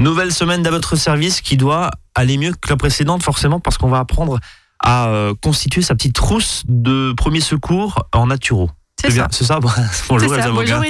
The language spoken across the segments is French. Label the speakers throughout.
Speaker 1: Nouvelle semaine à votre service qui doit aller mieux que la précédente forcément parce qu'on va apprendre à euh, constituer sa petite trousse de premiers secours en naturo.
Speaker 2: C'est ça.
Speaker 1: C'est ça?
Speaker 2: Bonjour
Speaker 1: les
Speaker 2: ça. Bonjour.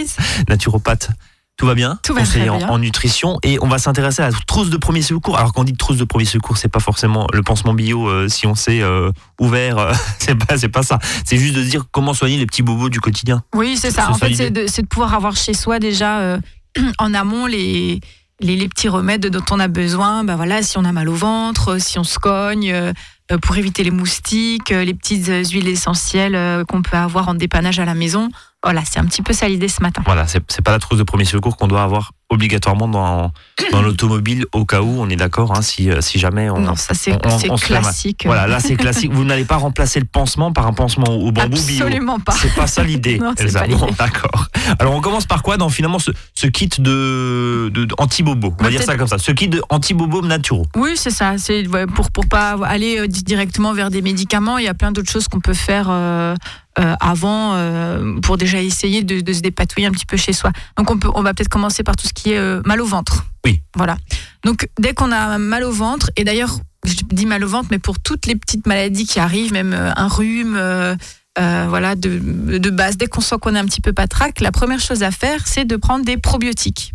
Speaker 1: Naturopathe. Tout va bien?
Speaker 2: Tout va très
Speaker 1: en,
Speaker 2: bien.
Speaker 1: en nutrition et on va s'intéresser à la trousse de premiers secours. Alors qu'on dit trousse de premiers secours, c'est pas forcément le pansement bio euh, si on s'est euh, ouvert. euh, c'est pas c'est pas ça. C'est juste de dire comment soigner les petits bobos du quotidien.
Speaker 2: Oui, c'est ça. En fait, c'est de, pouvoir avoir chez soi déjà en amont les, les, les petits remèdes dont on a besoin. Ben voilà, si on a mal au ventre, si on se cogne, euh, pour éviter les moustiques, euh, les petites huiles essentielles euh, qu'on peut avoir en dépannage à la maison. Voilà, c'est un petit peu ça l'idée ce matin.
Speaker 1: Voilà, c'est pas la trousse de premiers secours qu'on doit avoir obligatoirement dans, dans l'automobile au cas où, on est d'accord, hein, si, si jamais on.
Speaker 2: non, ça c'est classique.
Speaker 1: Voilà, là c'est classique. Vous n'allez pas remplacer le pansement par un pansement au bambou bio.
Speaker 2: Absolument pas.
Speaker 1: C'est pas ça l'idée, Elsa. Bon, d'accord. Alors on commence par quoi dans finalement ce, ce kit de, de, de anti-bobo? On va dire ça comme ça. Ce kit anti-bobo naturaux.
Speaker 2: Oui, c'est ça. C'est ouais, pour pour pas aller euh, di- directement vers des médicaments. Il y a plein d'autres choses qu'on peut faire euh, euh, avant euh, pour déjà essayer de, de se dépatouiller un petit peu chez soi. Donc on peut, on va peut-être commencer par tout ce qui est euh, mal au ventre.
Speaker 1: Oui.
Speaker 2: Voilà. Donc dès qu'on a mal au ventre et d'ailleurs je dis mal au ventre, mais pour toutes les petites maladies qui arrivent, même un rhume. voilà, de, de base, dès qu'on sent qu'on est un petit peu patraque, la première chose à faire, c'est de prendre des probiotiques.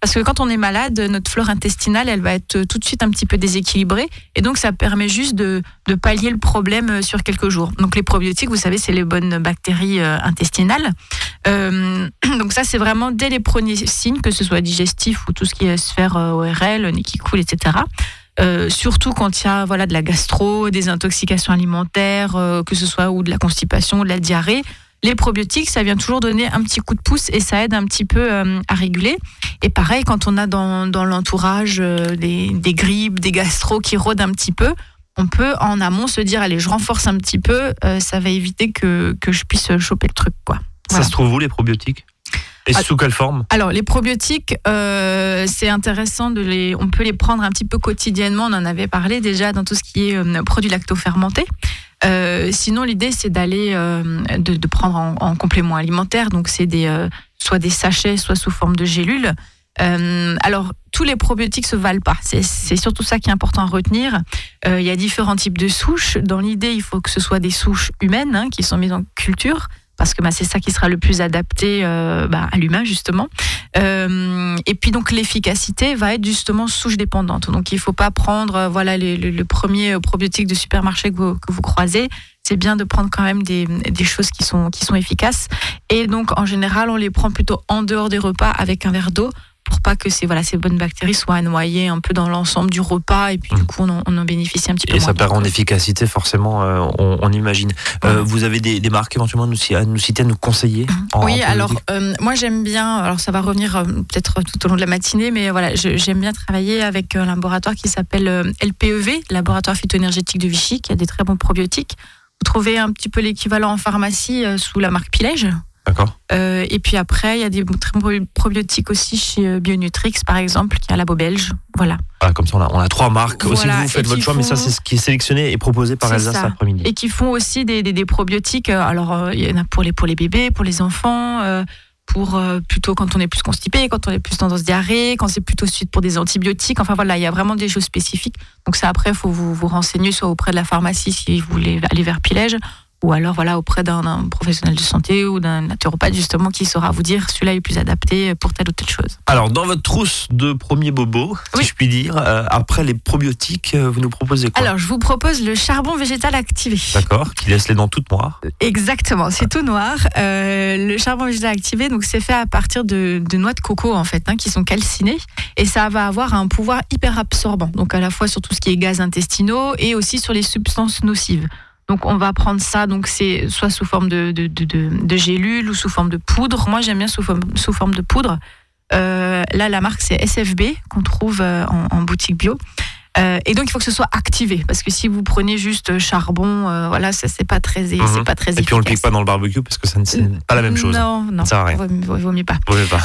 Speaker 2: Parce que quand on est malade, notre flore intestinale, elle va être tout de suite un petit peu déséquilibrée. Et donc, ça permet juste de, pallier le problème euh, sur quelques jours. Donc, les probiotiques, vous savez, c'est les bonnes bactéries euh, intestinales. Euh, donc, ça, c'est vraiment dès les premiers signes, que ce soit digestif ou tout ce qui est sphère euh, ORL, nez qui coule, etc. Euh, surtout quand il y a voilà, de la gastro, des intoxications alimentaires, euh, que ce soit ou de la constipation, de la diarrhée. Les probiotiques, ça vient toujours donner un petit coup de pouce et ça aide un petit peu euh, à réguler. Et pareil, quand on a dans, dans l'entourage euh, des, des grippes, des gastro qui rôdent un petit peu, on peut en amont se dire allez, je renforce un petit peu, euh, ça va éviter que, que je puisse choper le truc. quoi. Voilà.
Speaker 1: Ça se trouve où les probiotiques? Et
Speaker 2: Ah.
Speaker 1: sous quelle forme?
Speaker 2: Alors, les probiotiques, euh, c'est intéressant de les. On peut les prendre un petit peu quotidiennement. On en avait parlé déjà dans tout ce qui est euh, produits lacto-fermentés. Euh, sinon, l'idée, c'est d'aller euh, de, de prendre en, en complément alimentaire. Donc, c'est des euh, soit des sachets, soit sous forme de gélules. Euh, alors, tous les probiotiques se valent pas. C'est surtout ça qui est important à retenir. Euh, Il y a différents types de souches. Dans l'idée, il faut que ce soit des souches humaines hein, qui sont mises en culture parce que bah, c'est ça qui sera le plus adapté euh, bah, à l'humain justement. Euh, et puis donc l'efficacité va être justement souche dépendante. Donc il faut pas prendre euh, voilà le, premier probiotique de supermarché que vous, croisez. C'est bien de prendre quand même des, choses qui sont efficaces. Et donc en général, on les prend plutôt en dehors des repas avec un verre d'eau pour pas que ces, voilà, ces bonnes bactéries soient noyées un peu dans l'ensemble du repas et puis du
Speaker 1: Mm.
Speaker 2: coup on en, on en bénéficie un petit peu
Speaker 1: Et
Speaker 2: moins.
Speaker 1: ça perd en efficacité, forcément, euh, on, on imagine. Euh, vous avez des, des marques éventuellement à nous, ci- à nous citer, à nous conseiller en-
Speaker 2: Oui, alors euh, moi j'aime bien, alors ça va revenir euh, peut-être tout au long de la matinée, mais voilà, j'aime bien travailler avec un laboratoire qui s'appelle euh, LPEV, Laboratoire phytoénergétique de Vichy, qui a des très bons probiotiques. Vous trouvez un petit peu l'équivalent en pharmacie euh, sous la marque Pilège.
Speaker 1: D'accord.
Speaker 2: Euh, et puis après, il y a des probiotiques aussi chez euh, Bionutrix, par exemple, qui est un labo belge. Voilà.
Speaker 1: Comme ça, on a, on a trois marques. Aussi,
Speaker 2: Voilà,
Speaker 1: vous, vous faites votre choix, mais ça, c'est ce qui est sélectionné et proposé par Elsa cet après-midi.
Speaker 2: et qui font aussi des, des, des probiotiques. euh, Alors, il y en a pour les, pour les bébés, pour les enfants, euh, pour euh, plutôt quand on est plus constipé, quand on est plus tendance diarrhée, quand c'est plutôt suite pour des antibiotiques. Enfin voilà, il y a vraiment des choses spécifiques. Donc ça, après, il faut vous, vous renseigner soit auprès de la pharmacie si vous voulez aller vers Pilège, ou alors voilà auprès d'un professionnel de santé ou d'un naturopathe justement qui saura vous dire celui-là est plus adapté pour telle ou telle chose.
Speaker 1: Alors, dans votre trousse de premier bobo,
Speaker 2: Oui.
Speaker 1: si je puis dire, euh, après les probiotiques, euh, vous nous proposez quoi?
Speaker 2: Alors, je vous propose le charbon végétal activé.
Speaker 1: D'accord, qui laisse les dents toutes noires.
Speaker 2: Exactement, c'est tout noir. Euh, le charbon végétal activé, donc c'est fait à partir de, de noix de coco en fait, hein, qui sont calcinées, et ça va avoir un pouvoir hyper absorbant. Donc à la fois sur tout ce qui est gaz intestinaux et aussi sur les substances nocives. Donc on va prendre ça, donc c'est soit sous forme de, de, de, de, de gélule ou sous forme de poudre. Moi j'aime bien sous forme, sous forme de poudre. Euh, là la marque c'est SFB qu'on trouve euh, en, en boutique bio. Euh, et donc il faut que ce soit activé parce que si vous prenez juste charbon, euh, voilà, ça c'est pas très, c'est pas très
Speaker 1: Et puis on le pique pas dans le barbecue parce que ça ne c'est pas la même chose.
Speaker 2: Non, non,
Speaker 1: Ça
Speaker 2: vaut, vaut- vaut mieux pas.
Speaker 1: Vous pouvez pas.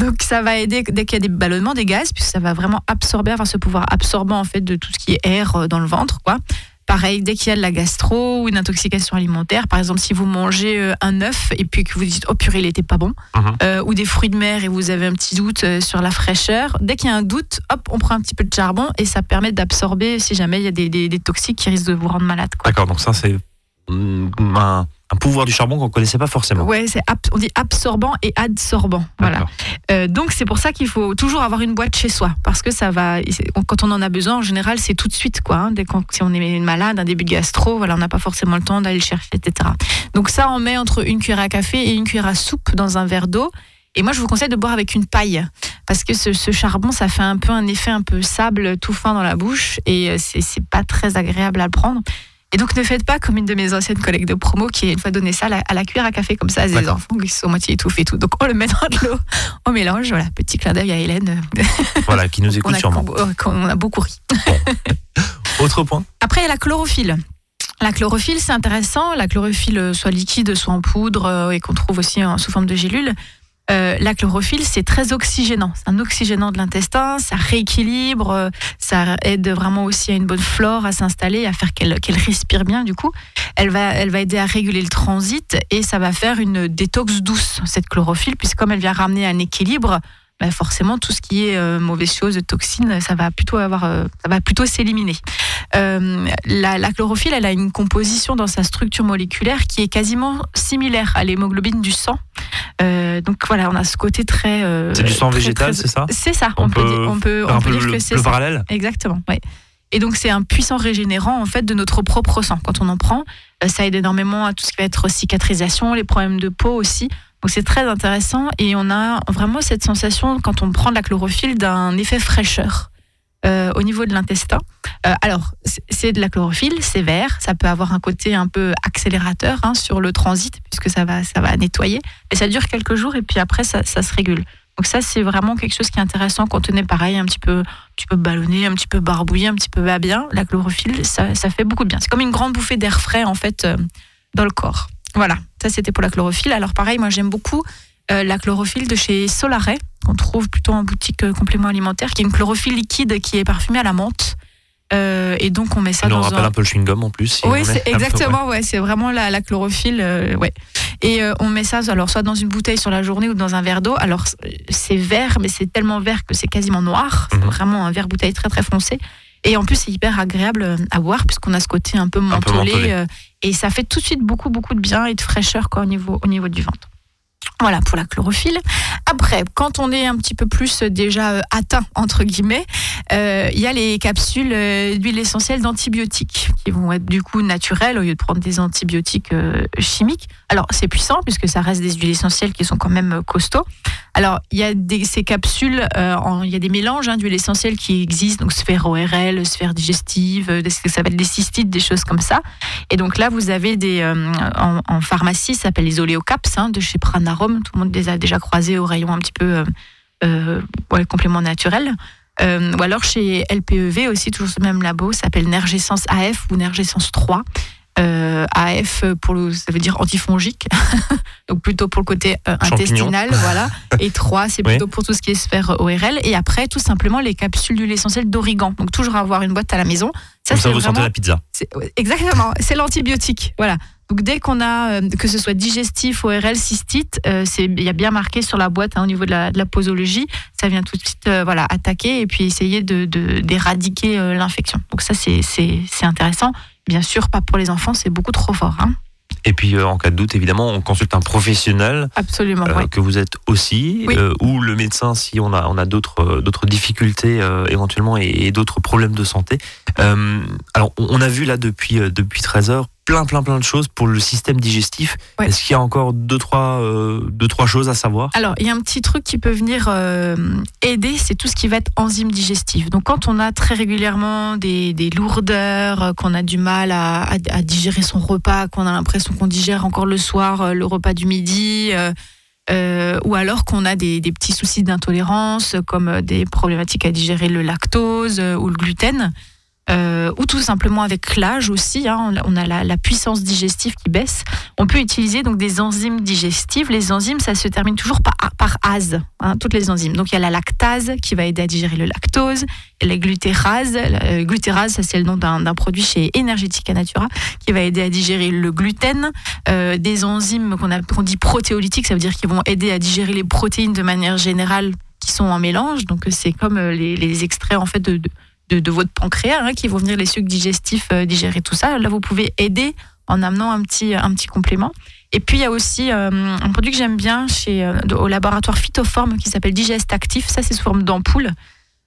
Speaker 2: Donc ça va aider dès qu'il y a des ballonnements, des gaz, puisque ça va vraiment absorber, avoir ce pouvoir absorbant en fait de tout ce qui est air dans le ventre, quoi. Pareil, dès qu'il y a de la gastro ou une intoxication alimentaire, par exemple si vous mangez euh, un œuf et puis que vous dites oh purée il était pas bon,
Speaker 1: Mhm.
Speaker 2: euh, ou des fruits de mer et vous avez un petit doute euh, sur la fraîcheur, dès qu'il y a un doute, hop, on prend un petit peu de charbon et ça permet d'absorber si jamais il y a des, des- des toxiques qui risquent de vous rendre malade.
Speaker 1: D'accord, donc ça c'est un, un pouvoir du charbon qu'on connaissait pas forcément.
Speaker 2: Ab- on dit absorbant et adsorbant. Voilà. Euh, donc c'est pour ça qu'il faut toujours avoir une boîte chez soi parce que ça va quand on en a besoin en général c'est tout de suite quoi hein. dès qu'on si on est malade un début de gastro voilà on n'a pas forcément le temps d'aller le chercher etc donc ça on met entre une cuillère à café et une cuillère à soupe dans un verre d'eau et moi je vous conseille de boire avec une paille parce que ce, ce charbon ça fait un peu un effet un peu sable tout fin dans la bouche et euh, c'est pas très agréable à le prendre et donc ne faites pas comme une de mes anciennes collègues de promo qui une fois donné ça à la, à la cuillère à café comme ça à ses
Speaker 1: D'accord.
Speaker 2: enfants qui sont moitié étouffés et tout donc on le met dans de l'eau on mélange, voilà, petit clin d'œil à Hélène.
Speaker 1: Voilà, qui nous
Speaker 2: On
Speaker 1: écoute
Speaker 2: a,
Speaker 1: sûrement.
Speaker 2: qu'on- qu'on a beaucoup ri.
Speaker 1: Autre point
Speaker 2: Après, il y a la chlorophylle. La chlorophylle, c'est intéressant. La chlorophylle, euh, soit liquide, soit en poudre, euh, et qu'on trouve aussi sous forme de gélule. Euh, la chlorophylle, c'est très oxygénant. C'est un oxygénant de l'intestin, ça rééquilibre, euh, ça aide vraiment aussi à une bonne flore à s'installer, à faire qu'elle respire bien du coup. Elle va, elle va aider à réguler le transit et ça va faire une détox douce, cette chlorophylle, puisque comme elle vient ramener un équilibre, bah forcément tout ce qui est euh, mauvaise chose, toxines, ça va plutôt avoir, euh, ça va plutôt s'éliminer. Euh, la, la chlorophylle, elle a une composition dans sa structure moléculaire qui est quasiment similaire à l'hémoglobine du sang. Euh, donc voilà, on a ce côté très.
Speaker 1: C'est du sang
Speaker 2: très,
Speaker 1: végétal, c'est ça?
Speaker 2: C'est ça.
Speaker 1: On
Speaker 2: On, peut, dire, on peut, on peut
Speaker 1: peu
Speaker 2: dire
Speaker 1: le,
Speaker 2: que c'est
Speaker 1: le
Speaker 2: ça.
Speaker 1: parallèle?
Speaker 2: Exactement, ouais. Et donc c'est un puissant régénérant en fait de notre propre sang. Quand on en prend, ça aide énormément à tout ce qui va être cicatrisation, les problèmes de peau aussi. Donc c'est très intéressant et on a vraiment cette sensation quand on prend de la chlorophylle d'un effet fraîcheur euh, au niveau de l'intestin. Euh, alors c'est- de la chlorophylle, c'est vert, ça peut avoir un côté un peu accélérateur hein, sur le transit puisque ça va ça va nettoyer. Mais ça dure quelques jours et puis après ça, se régule. Donc ça c'est vraiment quelque chose qui est intéressant quand on est pareil un petit peu un petit peu ballonné, un petit peu barbouillé, un petit peu pas bien, la chlorophylle, ça, ça fait beaucoup de bien. C'est comme une grande bouffée d'air frais, en fait, euh, dans le corps. Voilà, ça c'était pour la chlorophylle. Alors pareil, moi j'aime beaucoup euh, la chlorophylle de chez Solaray, qu'on trouve plutôt en boutique euh, complément alimentaire, qui est une chlorophylle liquide qui est parfumée à la menthe. Euh, et donc on met ça
Speaker 1: nous
Speaker 2: dans
Speaker 1: rappelle
Speaker 2: un...
Speaker 1: un peu le chewing-gum en plus. si
Speaker 2: Oui,
Speaker 1: on
Speaker 2: c'est
Speaker 1: peu- ouais.
Speaker 2: exactement, ouais, c'est vraiment la, la chlorophylle, ouais. Et on met ça, alors soit dans une bouteille sur la journée ou dans un verre d'eau. Alors c'est vert, mais c'est tellement vert que c'est quasiment noir. C'est
Speaker 1: Mhm.
Speaker 2: vraiment un verre bouteille très très foncé. Et en plus, c'est hyper agréable euh, à boire puisqu'on a ce côté un peu
Speaker 1: peu
Speaker 2: mentholé,
Speaker 1: mentholé.
Speaker 2: euh, et ça fait tout de suite beaucoup beaucoup de bien et de fraîcheur quoi, au niveau au niveau du ventre. Voilà pour la chlorophylle. Après, quand on est un petit peu plus euh, déjà euh, atteint entre guillemets, euh, il y a les capsules d'huile essentielle d'antibiotiques qui vont être du coup naturelles au lieu de prendre des antibiotiques chimiques. Alors c'est puissant puisque ça reste des huiles essentielles qui sont quand même costauds. Alors il y a ces capsules, il y a des mélanges hein, d'huiles essentielles qui existent, donc sphère ORL, sphère digestive, ça s'appelle des cystites, des choses comme ça. Et donc là vous avez des en, pharmacie, ça s'appelle les oléocaps hein, de chez Pranarum. Tout le monde les a déjà croisés au rayon un petit peu euh, euh, ouais, complément naturel. Euh, ou alors chez LPEV aussi, toujours ce même labo, ça s'appelle Nergescence AF ou Nergescence 3. Euh, AF pour le, ça veut dire antifongique, donc plutôt pour le côté euh, intestinal, voilà. Et 3, c'est
Speaker 1: Oui.
Speaker 2: plutôt pour tout ce qui est sphère ORL. Et après, tout simplement les capsules d'huile essentielle d'origan. Donc toujours avoir une boîte à la maison.
Speaker 1: Comme ça,
Speaker 2: c'est
Speaker 1: vous sentez
Speaker 2: vraiment-
Speaker 1: la pizza.
Speaker 2: Exactement, c'est l'antibiotique. Voilà. Donc dès qu'on a, euh, que ce soit digestif, ORL, cystite, euh, il y a bien marqué sur la boîte hein, au niveau de la, de la posologie, ça vient tout de suite euh, voilà, attaquer et puis essayer de- de- d'éradiquer euh, l'infection. Donc ça, c'est- intéressant. Bien sûr, pas pour les enfants, c'est beaucoup trop fort. hein.
Speaker 1: Et puis, euh, en cas de doute, évidemment, on consulte un professionnel
Speaker 2: Absolument,
Speaker 1: euh,
Speaker 2: ouais.
Speaker 1: que vous êtes aussi,
Speaker 2: Oui.
Speaker 1: euh, ou le médecin si on a, on a d'autres d'autres difficultés éventuellement et, et d'autres problèmes de santé. Alors, on on a vu là depuis, depuis 13 heures plein, plein, plein de choses pour le système digestif.
Speaker 2: Ouais.
Speaker 1: Est-ce qu'il y a encore deux trois, euh, deux, trois choses à savoir?
Speaker 2: Alors, il y a un petit truc qui peut venir euh, aider, c'est tout ce qui va être enzyme digestive. Donc, quand on a très régulièrement des, des lourdeurs, euh, qu'on a du mal à, à- à digérer son repas, qu'on a l'impression qu'on digère encore le soir euh, le repas du midi, euh, ou alors qu'on a des, des petits soucis d'intolérance, comme des problématiques à digérer le lactose ou le gluten, euh, ou tout simplement avec l'âge aussi, hein, on a la, puissance digestive qui baisse, on peut utiliser donc des enzymes digestives. Les enzymes, ça se termine toujours par, par ase, hein, toutes les enzymes. Donc il y a la lactase qui va aider à digérer le lactose, la glutérase. La glutérase, ça c'est le nom d'un produit chez Energetica Natura qui va aider à digérer le gluten. Euh, des enzymes qu'on dit protéolytiques, ça veut dire qu'ils vont aider à digérer les protéines de manière générale qui sont en mélange. Donc c'est comme euh, les, extraits en fait de de, votre pancréas hein, qui vont venir les sucs digestifs euh, digérer tout ça. Là, vous pouvez aider en amenant un petit, un petit complément. Et puis il y a aussi euh, un produit que j'aime bien chez, euh, au laboratoire Phytoform qui s'appelle Digest Actif. Ça, c'est sous forme d'ampoule.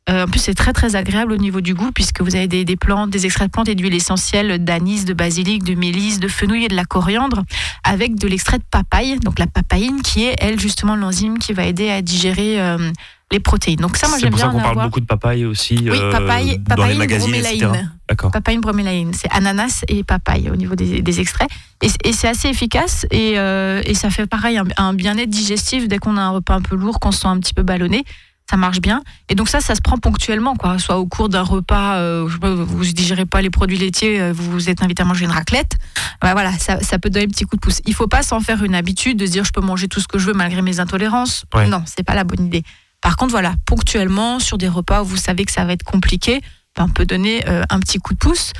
Speaker 2: en plus, c'est très très agréable au niveau du goût puisque vous avez des, des plantes, des extraits de plantes et d'huile essentielle d'anis, de basilic, de mélisse, de fenouil et de la coriandre avec de l'extrait de papaye, donc la papaïne qui est elle justement l'enzyme qui va aider à digérer les protéines. Donc ça, moi j'aime bien.
Speaker 1: C'est pour ça qu'on parle beaucoup de papaye aussi.
Speaker 2: Oui,
Speaker 1: euh,
Speaker 2: papaye,
Speaker 1: dans les magazines,
Speaker 2: D'accord. Papaye bromélaïne, c'est ananas et papaye au niveau des, extraits. Et, c'est assez efficace et, euh, et, ça fait pareil un, bien-être digestif dès qu'on a un repas un peu lourd, qu'on se sent un petit peu ballonné. Ça marche bien. Et donc ça, ça se prend ponctuellement, quoi. Soit au cours d'un repas, euh, vous ne digérez pas les produits laitiers, vous vous êtes invité à manger une raclette. Bah, voilà, ça, ça, peut donner un petit coup de pouce. Il faut pas s'en faire une habitude de se dire je peux manger tout ce que je veux malgré mes intolérances. Non, c'est pas la bonne idée. Par contre, voilà, ponctuellement, sur des repas où vous savez que ça va être compliqué, ben, on peut donner euh, un petit coup de pouce.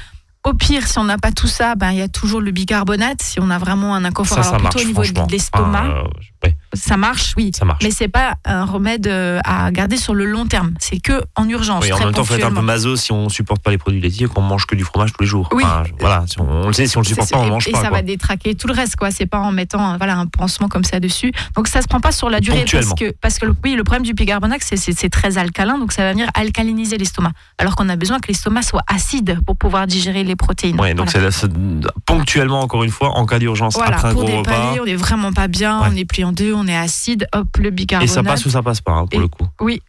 Speaker 2: Au pire, si on n'a pas tout ça, ben, il y a toujours le bicarbonate. Si on a vraiment un inconfort,
Speaker 1: alors plutôt
Speaker 2: au niveau de l'estomac.
Speaker 1: Euh,
Speaker 2: ça marche, oui.
Speaker 1: Ça marche.
Speaker 2: Mais c'est pas un remède euh, à garder sur le long terme. C'est que en urgence.
Speaker 1: Oui, en même temps, il faut être un peu maso si on supporte pas les produits laitiers, qu'on mange que du fromage tous les jours.
Speaker 2: Oui.
Speaker 1: voilà, on, le sait, si on le supporte pas, on mange
Speaker 2: et
Speaker 1: pas.
Speaker 2: Et ça va détraquer tout le reste, quoi. C'est pas en mettant voilà un pansement comme ça dessus. Donc ça se prend pas sur la durée parce que parce que oui, le problème du bicarbonate, c'est très alcalin, donc ça va venir alcaliniser l'estomac. Alors qu'on a besoin que l'estomac soit acide pour pouvoir digérer les protéines.
Speaker 1: Oui, donc c'est ponctuellement encore une fois en cas d'urgence après un
Speaker 2: gros
Speaker 1: repas.
Speaker 2: On est vraiment pas bien, on est plié en deux, on est acide le bicarbonate.
Speaker 1: Et ça passe ou ça passe pas, hein, pour le coup.
Speaker 2: Oui.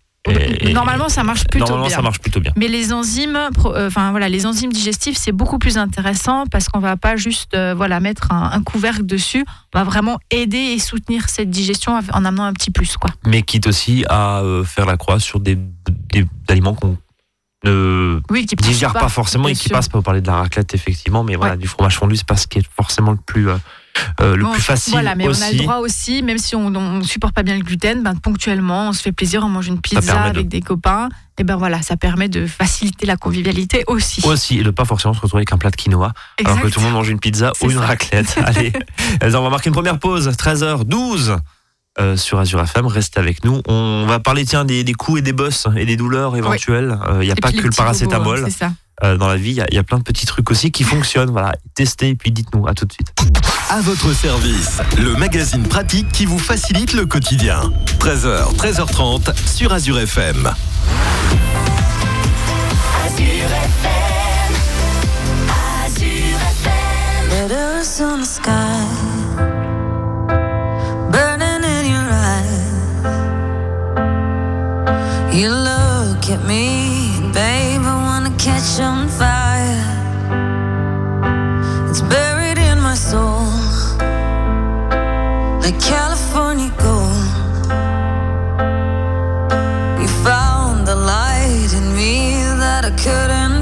Speaker 2: normalement, ça marche plutôt
Speaker 1: normalement,
Speaker 2: bien.
Speaker 1: ça marche plutôt bien.
Speaker 2: Mais les enzymes, euh, enfin voilà, les enzymes digestifs, c'est beaucoup plus intéressant parce qu'on va pas juste euh, voilà mettre un, couvercle dessus. On va vraiment aider et soutenir cette digestion en amenant un petit plus, quoi.
Speaker 1: Mais quitte aussi à euh, faire la croix sur des, aliments qu'on ne
Speaker 2: oui, qui
Speaker 1: digère pas, forcément et qui passe pas. Vous parler de la raclette effectivement, mais voilà, du fromage fondu, c'est pas ce qui est forcément le plus euh, le plus facile.
Speaker 2: Voilà, mais
Speaker 1: on
Speaker 2: a le droit aussi, même si on ne supporte pas bien le gluten, ben, ponctuellement, on se fait plaisir, on mange une pizza avec des copains. Et ben voilà, ça permet de faciliter la convivialité aussi.
Speaker 1: Aussi, et de pas forcément se retrouver avec un plat de quinoa, alors que tout le monde mange une pizza ou une raclette. Allez, on va marquer une première pause, 13h12. Euh, sur Azure FM, restez avec nous. On va parler tiens des, des coups et des bosses et des douleurs éventuelles. Il n'y a pas que le paracétamol.
Speaker 2: c'est ça.
Speaker 1: Euh, dans la vie. Il y, a plein de petits trucs aussi qui fonctionnent. Voilà, testez et puis dites-nous. À tout de suite.
Speaker 3: À votre service, le magazine pratique qui vous facilite le quotidien. 13h, 13h30 sur Azure FM. Azure FM. Azure FM. sky. Burning in your eyes. You look at me. Catch on fire. It's buried in my soul, like California gold. You found the light in me that I couldn't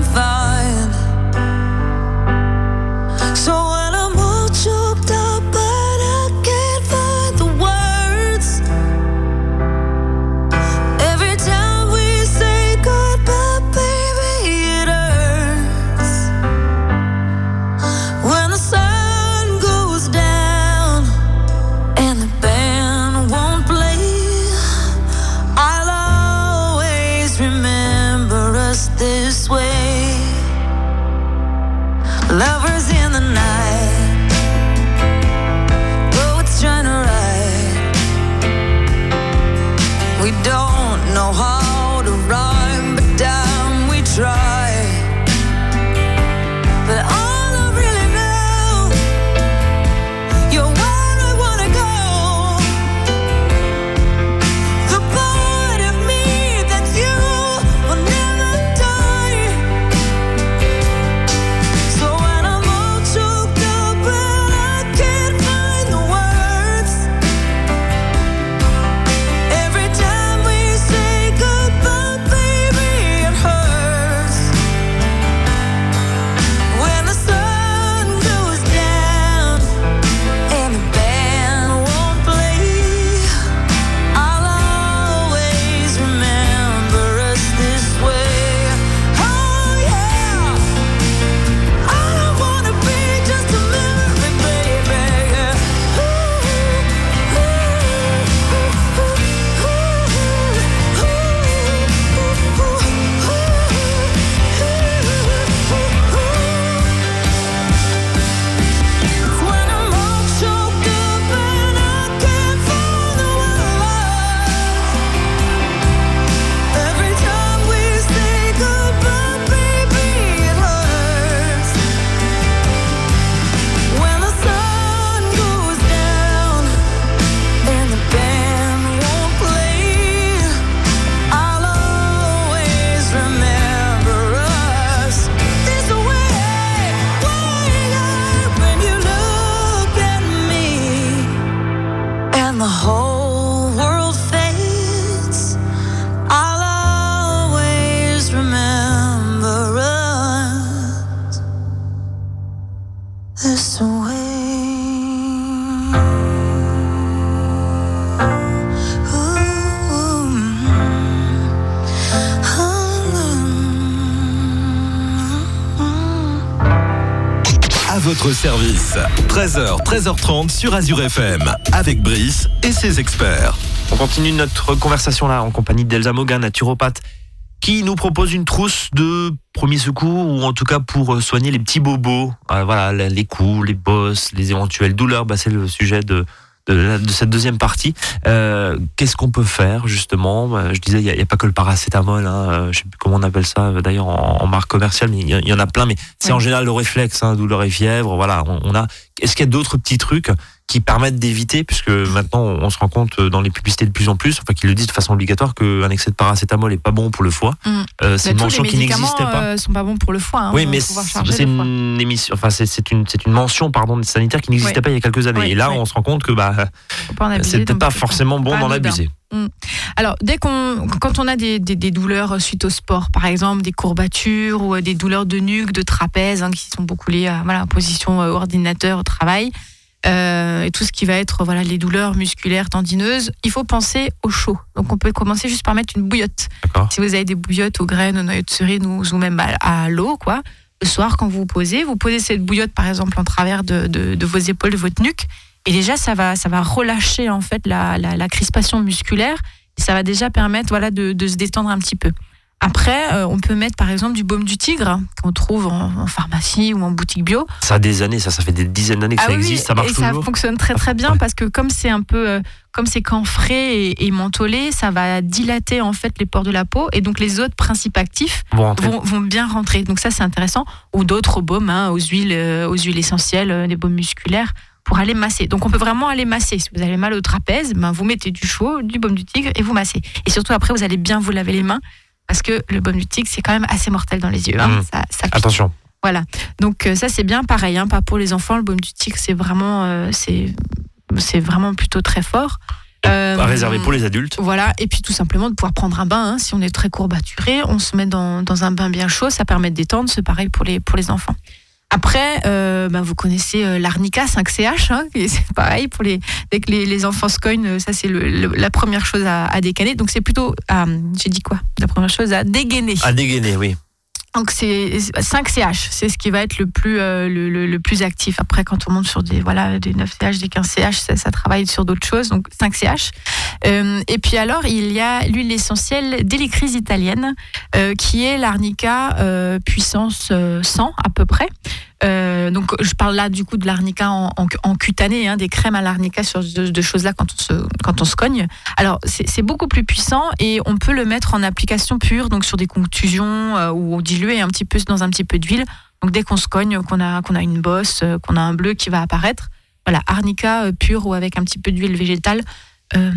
Speaker 3: 13h, 13h30 sur Azure FM, avec Brice et ses experts.
Speaker 1: On continue notre conversation là en compagnie d'Elsa Mogan, naturopathe, qui nous propose une trousse de premier secours ou en tout cas pour soigner les petits bobos. Euh, voilà, les coups, les bosses, les éventuelles douleurs. Bah, c'est le sujet de, de, cette deuxième partie. Euh, Qu'est-ce qu'on peut faire justement? Bah, Je disais, il n'y a, pas que le paracétamol. Hein, euh, je sais plus comment on appelle ça d'ailleurs en, marque commerciale, mais il y, en a plein. Mais c'est en général le réflexe, hein, douleur et fièvre. Voilà, on, on a. Est-ce qu'il y a d'autres petits trucs qui permettent d'éviter, puisque maintenant on se rend compte dans les publicités de plus en plus, enfin qu'ils le disent de façon obligatoire, qu'un excès de paracétamol est pas bon pour le foie.
Speaker 2: Mm. Euh, c'est une mention qui n'existait pas. Euh, sont pas bons pour le foie. Hein,
Speaker 1: oui, mais c'est une émission, enfin c'est une c'est une mention pardon sanitaire qui n'existait pas il y a quelques années. Et là, on se rend compte que bah c'est peut-être pas forcément bon d'en abuser.
Speaker 2: Mm. Alors, dès qu'on, quand on a des, des, douleurs suite au sport, par exemple, des courbatures ou des douleurs de nuque, de trapèze, hein, qui sont beaucoup liées à voilà, position euh, ordinateur au travail, euh, et tout ce qui va être voilà les douleurs musculaires, tendineuses, il faut penser au chaud. Donc on peut commencer juste par mettre une bouillotte. Si vous avez des bouillottes aux graines, aux noyaux de cerise ou, même à, l'eau, quoi. Le soir, quand vous vous posez, vous posez cette bouillotte par exemple en travers de, de, vos épaules, de votre nuque, et déjà ça va ça va relâcher en fait la, la, crispation musculaire. Et ça va déjà permettre voilà de, de se détendre un petit peu. Après, euh, on peut mettre par exemple du baume du tigre qu'on trouve en, pharmacie ou en boutique bio.
Speaker 1: Ça a des années, ça, ça fait des dizaines d'années que ah ça existe, ça marche
Speaker 2: et ça fonctionne très très bien parce que comme c'est un peu, euh, comme c'est camphré et, et, mentholé, ça va dilater en fait les pores de la peau et donc les autres principes actifs vont, vont, bien rentrer. Donc ça c'est intéressant. Ou d'autres baumes hein, aux huiles, euh, aux huiles essentielles, des baumes musculaires pour aller masser. Donc on peut vraiment aller masser. Si vous avez mal au trapèze, ben, vous mettez du chaud, du baume du tigre et vous massez. Et surtout après vous allez bien vous laver les mains parce que le baume du tigre, c'est quand même assez mortel dans les yeux. Hein. Mmh.
Speaker 1: Attention.
Speaker 2: Voilà. Donc euh, ça c'est bien pareil, hein, pas pour les enfants. Le baume du tigre, c'est vraiment, euh, c'est, c'est vraiment plutôt très fort.
Speaker 1: Euh, réservé pour les adultes.
Speaker 2: Voilà, et puis tout simplement de pouvoir prendre un bain. Hein. Si on est très courbaturé, on se met dans, dans, un bain bien chaud, ça permet de détendre. C'est pareil pour les, pour les enfants. Après, euh, bah, vous connaissez euh, l'arnica 5CH, hein, c'est pareil pour les dès que les, enfants se cognent, euh, ça c'est la première chose à, à décaler. Donc c'est plutôt, j'ai dit quoi? La première chose à dégainer.
Speaker 1: À dégainer, oui.
Speaker 2: Donc c'est 5 CH, c'est ce qui va être le plus euh, le, plus actif. Après, quand on monte sur des voilà des 9 CH, des 15 CH, ça, travaille sur d'autres choses. Donc 5 CH. Euh, et puis alors, il y a l'huile essentielle d'hélicryse italienne, euh, qui est l'arnica puissance 100 à peu près. Euh, donc, je parle là du coup de l'arnica en, en, cutané, hein, des crèmes à l'arnica sur de, choses-là quand on se quand on se cogne. Alors, c'est beaucoup plus puissant et on peut le mettre en application pure, donc sur des contusions euh, ou dilué un petit peu dans un petit peu d'huile. Donc, dès qu'on se cogne, qu'on a qu'on a une bosse, euh, qu'on a un bleu qui va apparaître, voilà, arnica pure ou avec un petit peu d'huile végétale. Euh,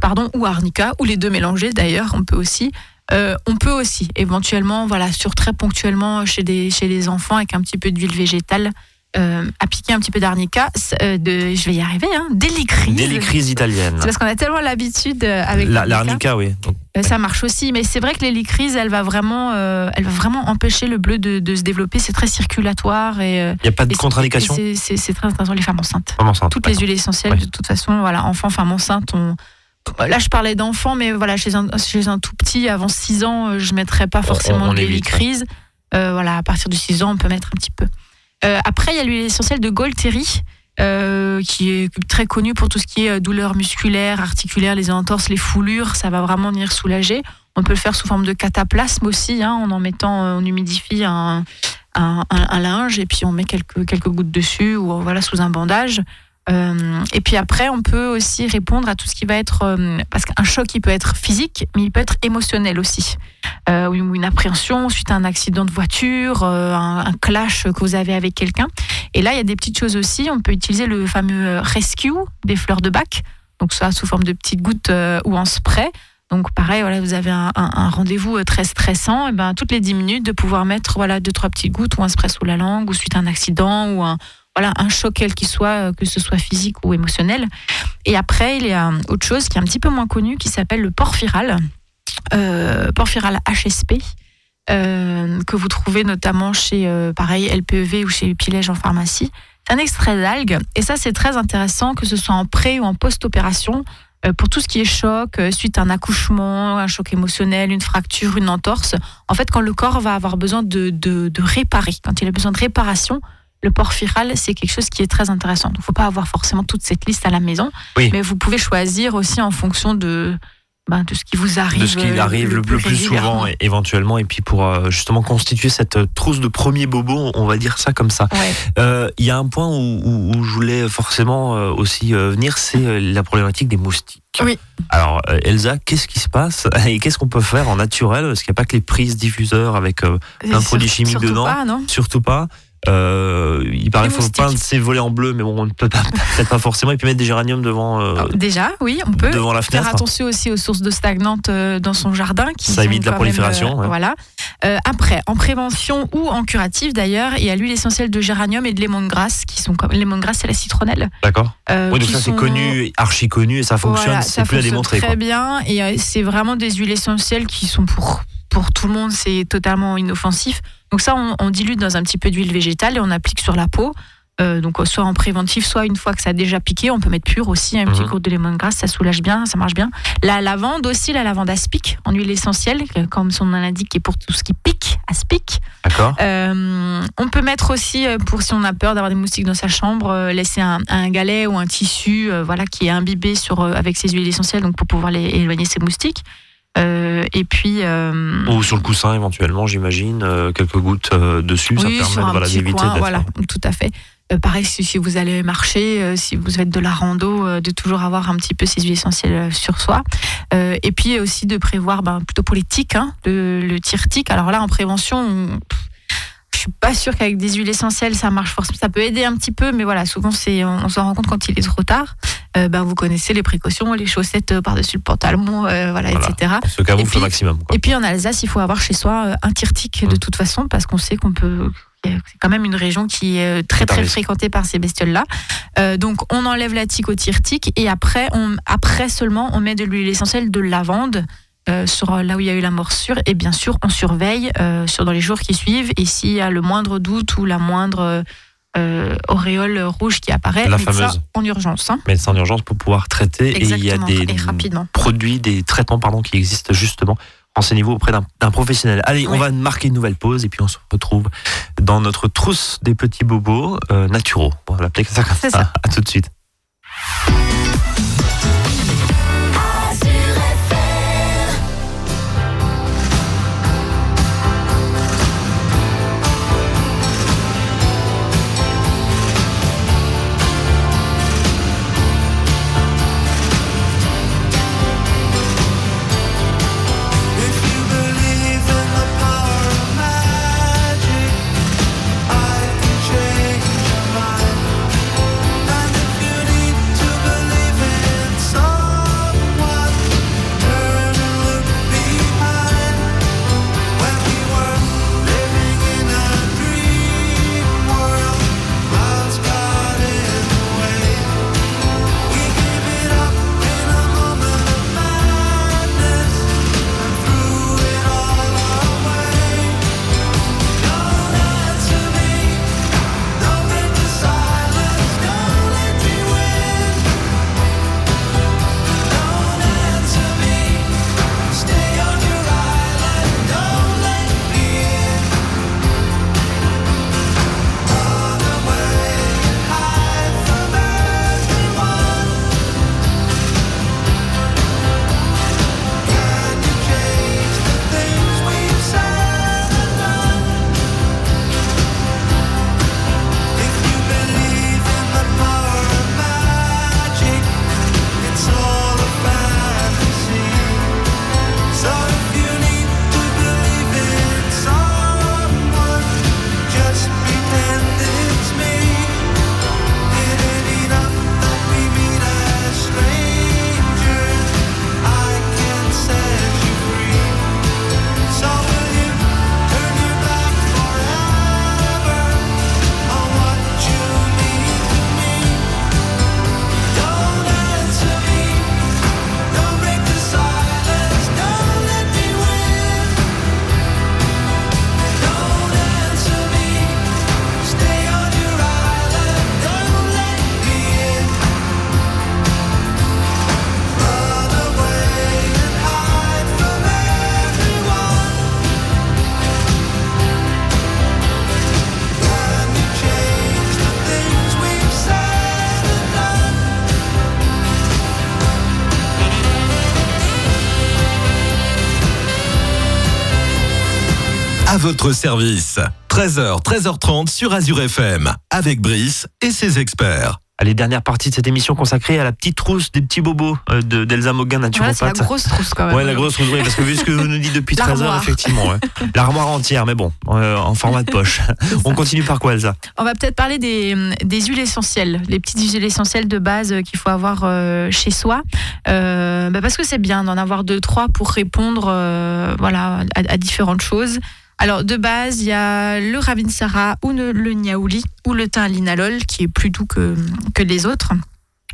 Speaker 2: pardon, ou arnica, ou les deux mélangés d'ailleurs, on peut aussi. Euh, on peut aussi éventuellement, voilà, sur très ponctuellement chez des chez les enfants avec un petit peu d'huile végétale, euh, appliquer un petit peu d'arnica, euh, de, je vais y arriver, hein,
Speaker 1: d'hélicryse. italienne.
Speaker 2: C'est parce qu'on a tellement l'habitude avec
Speaker 1: l'arnica, oui.
Speaker 2: ça marche aussi, mais c'est vrai que l'hélicryse, elle va vraiment, elle va vraiment empêcher le bleu de, se développer. C'est très circulatoire et.
Speaker 1: Il n'y a pas de contre-indication.
Speaker 2: C'est très intéressant les femmes enceintes.
Speaker 1: Femmes enceintes
Speaker 2: Toutes les huiles essentielles, de toute façon, voilà, enfants, femmes enceintes, on Là, je parlais d'enfants, mais voilà, chez un, chez un tout petit, avant 6 ans, euh, je ne mettrais pas forcément de. Euh, voilà, à partir de 6 ans, on peut mettre un petit peu. Euh, après, il y a l'huile essentielle de Golteri, qui est très connue pour tout ce qui est douleur musculaire, articulaire, les entorses, les foulures. Ça va vraiment venir soulager. On peut le faire sous forme de cataplasme aussi, hein, en en mettant, on humidifie un, un, un, linge et puis on met quelques, quelques gouttes dessus ou voilà sous un bandage. Euh, et puis après, on peut aussi répondre à tout ce qui va être euh, parce qu'un choc, il peut être physique, mais il peut être émotionnel aussi, euh, ou une appréhension suite à un accident de voiture, un, clash que vous avez avec quelqu'un. Et là, il y a des petites choses aussi. On peut utiliser le fameux rescue des fleurs de bac, donc soit sous forme de petites gouttes ou en spray. Donc pareil, voilà, vous avez un, rendez-vous très stressant, et ben toutes les 10 minutes de pouvoir mettre voilà deux trois petites gouttes ou un spray sous la langue, ou suite à un accident ou un voilà, un choc quel qu'il soit, euh, que ce soit physique ou émotionnel. Et après, il y a autre chose qui est un petit peu moins connu qui s'appelle le porphyral, euh, porphyral HSP. Euh, que vous trouvez notamment chez, euh, pareil, LPEV ou chez Pilège en pharmacie. C'est un extrait d'algue et ça c'est très intéressant que ce soit en pré ou en post-opération pour tout ce qui est choc, suite à un accouchement, un choc émotionnel, une fracture, une entorse. En fait, quand le corps va avoir besoin de, de réparer, quand il a besoin de réparation, le porphyral, c'est quelque chose qui est très intéressant. Il ne faut pas avoir forcément toute cette liste à la maison,
Speaker 1: Oui.
Speaker 2: mais vous pouvez choisir aussi en fonction de, ben, de ce qui vous arrive.
Speaker 1: de ce qui
Speaker 2: euh,
Speaker 1: arrive le, plus, souvent éventuellement et puis pour euh, justement constituer cette euh, trousse de premier bobo on va dire ça comme ça
Speaker 2: Ouais.
Speaker 1: Euh, il y a un point où, où- où je voulais forcément aussi venir c'est la problématique des moustiques
Speaker 2: Oui.
Speaker 1: alors Elsa qu'est-ce qui se passe et qu'est-ce qu'on peut faire en naturel? Parce qu'il n'y a pas que les prises diffuseurs avec produits chimiques
Speaker 2: surtout
Speaker 1: dedans.
Speaker 2: Pas, non?
Speaker 1: Surtout pas euh, il paraît qu'il faut peindre ses volets en bleu mais bon peut-être pas, peut-être pas forcément et puis mettre des géraniums devant euh,
Speaker 2: Alors, Déjà, oui, on peut.
Speaker 1: devant la
Speaker 2: Faire
Speaker 1: fenêtre
Speaker 2: attention aussi aux sources d'eau stagnantes euh, dans son jardin. Qui
Speaker 1: Ça évite la
Speaker 2: même,
Speaker 1: prolifération,
Speaker 2: euh,
Speaker 1: ouais.
Speaker 2: Voilà. Après, en prévention ou en curatif d'ailleurs, il y a l'huile essentielle de géranium et de lemongrass qui sont comme lemongrass c'est la citronnelle.
Speaker 1: d'accord oui donc ça c'est connu archi connu et ça fonctionne
Speaker 2: Voilà,
Speaker 1: c'est
Speaker 2: ça
Speaker 1: plus à démontrer
Speaker 2: très
Speaker 1: quoi.
Speaker 2: bien et c'est vraiment des huiles essentielles qui sont pour pour tout le monde, c'est totalement inoffensif. Donc ça, on, on dilue dans un petit peu d'huile végétale et on applique sur la peau. Euh, donc euh, soit en préventif, soit une fois que ça a déjà piqué, on peut mettre pur aussi, un petit
Speaker 1: Mhm.
Speaker 2: coup de lemongrass, ça soulage bien, ça marche bien. La lavande aussi, la lavande aspic en huile essentielle, comme son nom l'indique, qui est pour tout ce qui pique, aspic.
Speaker 1: d'accord
Speaker 2: Euh, on peut mettre aussi, pour si on a peur d'avoir des moustiques dans sa chambre, euh, laisser un, un galet ou un tissu voilà, qui est imbibé sur, avec ces huiles essentielles donc pour pouvoir les, éloigner ces moustiques. Euh, et puis, euh,
Speaker 1: Ou sur le coussin éventuellement, j'imagine, euh, quelques gouttes euh, dessus, ça
Speaker 2: oui,
Speaker 1: permet
Speaker 2: sur un
Speaker 1: voilà, d'éviter
Speaker 2: voilà, tout à fait. Euh, pareil, si, si vous allez marcher, euh, si vous faites de la rando, euh, de toujours avoir un petit peu ces huiles essentielles sur soi. Euh, et puis aussi de prévoir, ben, plutôt pour les tiques, hein, le, le tire-tique. Alors là, en prévention, on- pff, je suis pas sûre qu'avec des huiles essentielles, ça marche forcément. Ça peut aider un petit peu, mais voilà, souvent, c'est, on, on s'en rend compte quand il est trop tard. Euh, ben, vous connaissez les précautions, les chaussettes euh, par-dessus le pantalon, euh, voilà,
Speaker 1: Voilà.
Speaker 2: etc.
Speaker 1: On se camoufle
Speaker 2: puis-
Speaker 1: au maximum. Quoi.
Speaker 2: Et puis en Alsace, il faut avoir chez soi un tirtique de
Speaker 1: Mm.
Speaker 2: toute façon, parce qu'on sait qu'on peut. C'est quand même une région qui est très très fréquentée par ces bestioles-là. Euh, donc on enlève la tique au tirtique et après, on, après seulement on met de l'huile essentielle de lavande euh, sur euh, là où il y a eu la morsure et bien sûr on surveille euh, sur dans les jours qui suivent et s'il y a le moindre doute ou la moindre euh, auréole rouge qui apparaît,
Speaker 1: La
Speaker 2: médecin
Speaker 1: fameuse.
Speaker 2: en urgence. hein.
Speaker 1: Médecin en urgence pour pouvoir traiter. Et il y a des
Speaker 2: rapidement.
Speaker 1: produits, des traitements pardon, qui existent justement. Renseignez-vous auprès d'un professionnel. Allez, on va marquer une nouvelle pause et puis on se retrouve dans notre trousse des petits bobos naturaux. On va l'appeler ça comme ça.
Speaker 2: ça.
Speaker 1: À tout de suite.
Speaker 3: Votre service. 13h, 13h30 sur Azure FM, avec Brice et ses experts.
Speaker 1: Allez, dernière partie de cette émission consacrée à la petite trousse des petits bobos euh, de- d'Elsa Moguin,
Speaker 2: Voilà, c'est la
Speaker 1: naturopathe.
Speaker 2: grosse trousse quand même.
Speaker 1: Ouais, la grosse trousse, oui, parce que vu ce que vous nous dites depuis 13 heures, effectivement. ouais. L'armoire entière, mais bon, euh, en format de poche. On continue par quoi, Elsa?
Speaker 2: On va peut-être parler des, des huiles essentielles, les petites huiles essentielles de base euh, qu'il faut avoir euh, chez soi. Euh, bah parce que c'est bien d'en avoir deux, trois pour répondre euh, voilà, à, à différentes choses. Alors, de base, il y a le Ravinsara ou le, Niaouli ou le thym linalol qui est plus doux que, que les autres.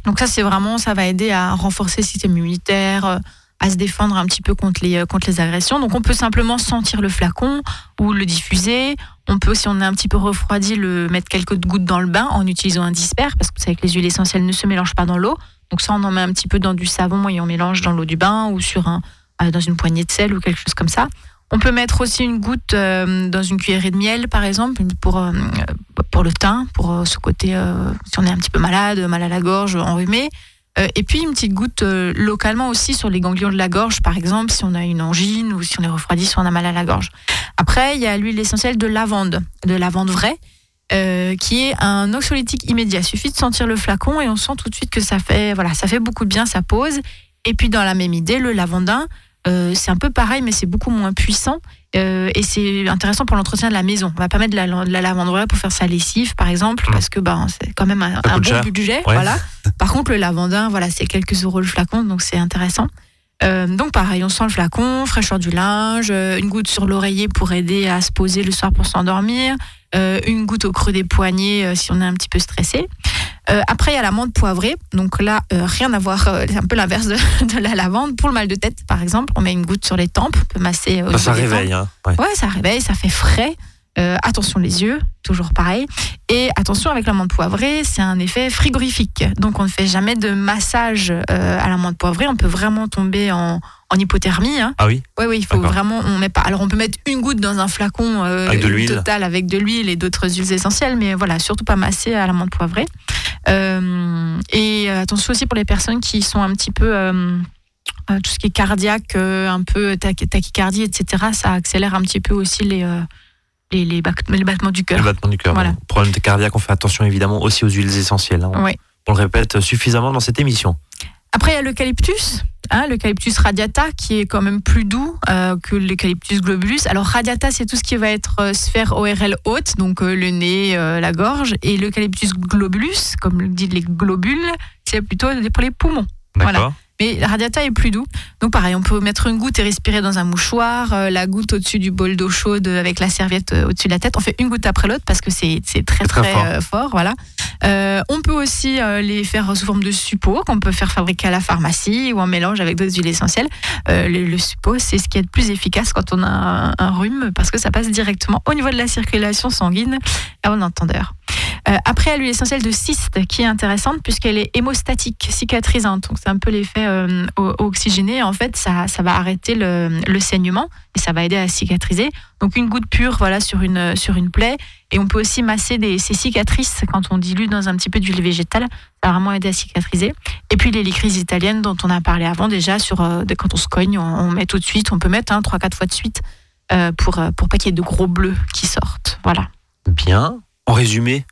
Speaker 2: Donc, ça, c'est vraiment, ça va aider à renforcer le système immunitaire, euh, à se défendre un petit peu contre les, euh, contre les agressions. Donc, on peut simplement sentir le flacon ou le diffuser. On peut, si on est un petit peu refroidi, le mettre quelques gouttes dans le bain en utilisant un disper, parce que vous savez que les huiles essentielles ne se mélangent pas dans l'eau. Donc ça, on en met un petit peu dans du savon et on mélange dans l'eau du bain ou sur un, euh, dans une poignée de sel ou quelque chose comme ça. On peut mettre aussi une goutte euh, dans une cuillerée de miel, par exemple, pour, euh, pour le teint, pour euh, ce côté, si on est un petit peu malade, mal à la gorge, enrhumé. Et puis une petite goutte localement aussi sur les ganglions de la gorge, par exemple, si on a une angine ou si on est refroidi, si on a mal à la gorge. Après, il y a l'huile essentielle de lavande, de lavande vraie, qui est un oxylytique immédiat. Il suffit de sentir le flacon et on sent tout de suite que ça fait, voilà, ça fait beaucoup de bien, ça pose. Et puis dans la même idée, le lavandin, euh, c'est un peu pareil, mais c'est beaucoup moins puissant. Euh, et c'est intéressant pour l'entretien de la maison. On va pas mettre de la, de la lavande vraie pour faire sa lessive, par exemple,
Speaker 1: Mm.
Speaker 2: parce que ben, c'est quand même un, bon
Speaker 1: cher.
Speaker 2: budget.
Speaker 1: Ouais.
Speaker 2: Voilà. Par contre, le lavandin, voilà, c'est quelques euros le flacon, donc c'est intéressant. Euh, donc pareil, on sent le flacon, fraîcheur du linge, euh, une goutte sur l'oreiller pour aider à se poser le soir pour s'endormir, euh, une goutte au creux des poignets euh, si on est un petit peu stressé. Après, il y a la menthe poivrée. Donc là, rien à voir, c'est un peu l'inverse de, de la lavande. Pour le mal de tête, par exemple, on met une goutte sur les tempes, on peut masser. au
Speaker 1: Ça, ça réveille. Hein. Ouais.
Speaker 2: Ouais, ça réveille, ça fait frais. Euh, attention les yeux, toujours pareil. Et attention avec la menthe poivrée, c'est un effet frigorifique. Donc on ne fait jamais de massage euh, à la menthe poivrée. On peut vraiment tomber en, en hypothermie. Hein.
Speaker 1: Ah oui
Speaker 2: Oui, oui, il faut vraiment. On met pas. Alors on peut mettre une goutte dans un flacon euh,
Speaker 1: Avec de
Speaker 2: total avec de l'huile et d'autres huiles essentielles, mais voilà, surtout pas masser à la menthe poivrée. Euh, et attention aussi pour les personnes qui sont un petit peu tout ce qui est cardiaque, un peu tach- tachycardie, etc. Ça accélère un petit peu aussi les les, les, les battements du
Speaker 1: Le
Speaker 2: cœur.
Speaker 1: battement du cœur.
Speaker 2: Voilà.
Speaker 1: Bon, Problème cardiaque, on fait attention évidemment aussi aux huiles essentielles. hein. On, le répète suffisamment dans cette émission.
Speaker 2: Après, il y a l'eucalyptus, hein, l'eucalyptus radiata, qui est quand même plus doux euh, que l'eucalyptus globulus. Alors, radiata, c'est tout ce qui va être euh, sphère ORL haute, donc euh, le nez, la gorge. Et l'eucalyptus globulus, comme le disent les globules, c'est plutôt pour les poumons.
Speaker 1: D'accord
Speaker 2: Voilà. Mais la radiata est plus doux. Donc pareil, on peut mettre une goutte et respirer dans un mouchoir, euh, la goutte au-dessus du bol d'eau chaude avec la serviette euh, au-dessus de la tête. On fait une goutte après l'autre parce que c'est très
Speaker 1: très
Speaker 2: très,
Speaker 1: fort.
Speaker 2: euh, fort. Voilà. Euh, on peut aussi euh, les faire sous forme de suppôt qu'on peut faire fabriquer à la pharmacie ou en mélange avec d'autres huiles essentielles. Euh, le, le suppôt, c'est ce qui est le plus efficace quand on a un, un rhume parce que ça passe directement au niveau de la circulation sanguine à bon entendeur. Euh, après, l'huile essentielle de cyste qui est intéressante puisqu'elle est hémostatique, cicatrisante. Donc, c'est un peu l'effet euh, oxygéné. En fait, ça, ça va arrêter le, saignement et ça va aider à cicatriser. Donc, une goutte pure voilà, sur, une, sur une plaie. Et on peut aussi masser ces cicatrices quand on dilue dans un petit peu d'huile végétale. Ça va vraiment aider à cicatriser. Et puis, les licrises italiennes dont on a parlé avant déjà, sur, euh, quand on se cogne, on, on met tout de suite. On peut mettre hein, 3-4 fois de suite euh, pour, euh, pour pas qu'il y ait de gros bleus qui sortent. Voilà.
Speaker 1: Bien. En résumé,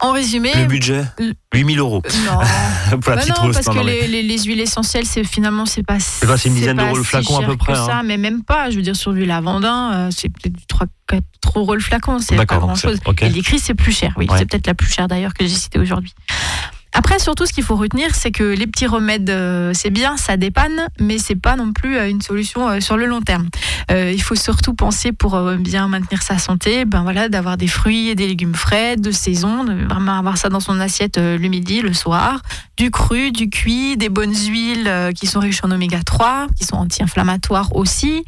Speaker 2: En résumé,
Speaker 1: le budget
Speaker 2: le-
Speaker 1: 8000 euros
Speaker 2: non,
Speaker 1: pour la
Speaker 2: Bah
Speaker 1: petite
Speaker 2: non, parce
Speaker 1: Non,
Speaker 2: que
Speaker 1: non,
Speaker 2: les, les- les huiles essentielles, c'est finalement c'est pas. C'est
Speaker 1: quoi, c'est une dizaine d'euros le flacon, à peu près,
Speaker 2: Ça,
Speaker 1: hein
Speaker 2: mais même pas. Je veux dire sur du lavandin, euh, c'est peut-être du 3 4 euros le flacon, c'est pas grand chose.
Speaker 1: c'est- ok.
Speaker 2: Et l'écrit c'est plus cher. Oui,
Speaker 1: Ouais.
Speaker 2: c'est peut-être la plus chère d'ailleurs que j'ai citée aujourd'hui. Après, surtout, ce qu'il faut retenir, c'est que les petits remèdes, euh, c'est bien, ça dépanne, mais c'est pas non plus euh, une solution euh, sur le long terme. Il faut surtout penser pour bien maintenir sa santé, ben voilà, d'avoir des fruits et des légumes frais de saison, de vraiment avoir ça dans son assiette le midi, le soir, du cru, du cuit, des bonnes huiles qui sont riches en oméga 3, qui sont anti-inflammatoires aussi.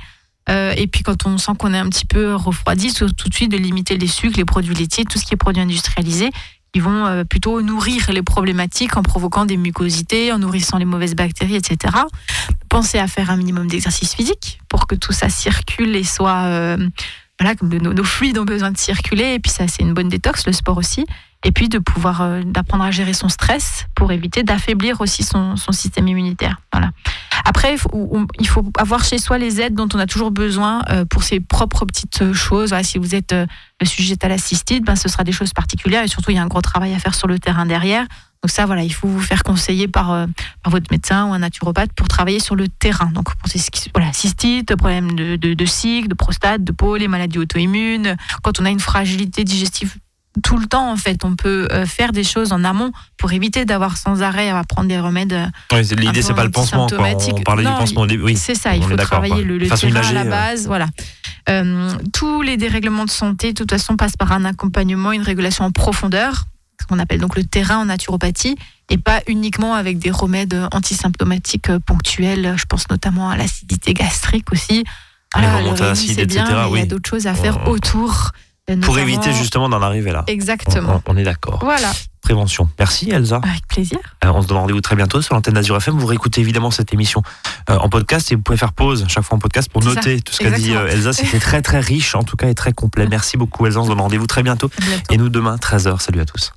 Speaker 2: Et puis quand on sent qu'on est un petit peu refroidi, tout tout de suite de limiter les sucres, les produits laitiers, tout ce qui est produit industrialisé, qui vont euh, plutôt nourrir les problématiques en provoquant des mucosités, en nourrissant les mauvaises bactéries, etc. Pensez à faire un minimum d'exercice physique pour que tout ça circule et soit... euh, voilà, comme nos, nos fluides ont besoin de circuler, et puis ça c'est une bonne détox, le sport aussi. Et puis de pouvoir euh, d'apprendre à gérer son stress pour éviter d'affaiblir aussi son, système immunitaire. Voilà. Après, il faut, avoir chez soi les aides dont on a toujours besoin euh, pour ses propres petites euh, choses. Si vous êtes euh, sujet à la cystite, ben, ce sera des choses particulières et surtout il y a un gros travail à faire sur le terrain derrière. Donc ça, voilà, il faut vous faire conseiller par, par votre médecin ou un naturopathe pour travailler sur le terrain. Donc voilà, cystite, problème de, de, de cycle, de prostate, de peau, les maladies auto-immunes. Quand on a une fragilité digestive tout le temps, en fait, on peut euh, faire des choses en amont pour éviter d'avoir sans arrêt à prendre des remèdes. euh,
Speaker 1: Oui, L'idée, c'est pas le pansement. Quoi. On parlait
Speaker 2: Non,
Speaker 1: du pansement au début. Oui.
Speaker 2: C'est ça, il faut travailler le, le terrain à la base. Voilà. Euh, tous les dérèglements de santé, de toute façon, passent par un accompagnement, une régulation en profondeur, ce qu'on appelle donc le terrain en naturopathie, et pas uniquement avec des remèdes antisymptomatiques ponctuels. Je pense notamment à l'acidité gastrique aussi.
Speaker 1: Les
Speaker 2: Ah,
Speaker 1: remontées acides, etc.,
Speaker 2: il y a d'autres choses à faire autour.
Speaker 1: Pour éviter justement d'en arriver là.
Speaker 2: Exactement.
Speaker 1: on- on est d'accord.
Speaker 2: Voilà,
Speaker 1: Prévention. Merci Elsa.
Speaker 2: avec plaisir.
Speaker 1: Euh, on se donne rendez-vous très bientôt sur l'antenne d'Azur FM. Vous réécoutez évidemment cette émission euh, en podcast et vous pouvez faire pause chaque fois en podcast pour noter tout ce qu'a dit euh, Elsa. C'était très très riche en tout cas et très complet. Merci beaucoup Elsa. On se donne rendez-vous très bientôt.
Speaker 2: Bientôt.
Speaker 1: Et nous demain 13h. Salut à tous.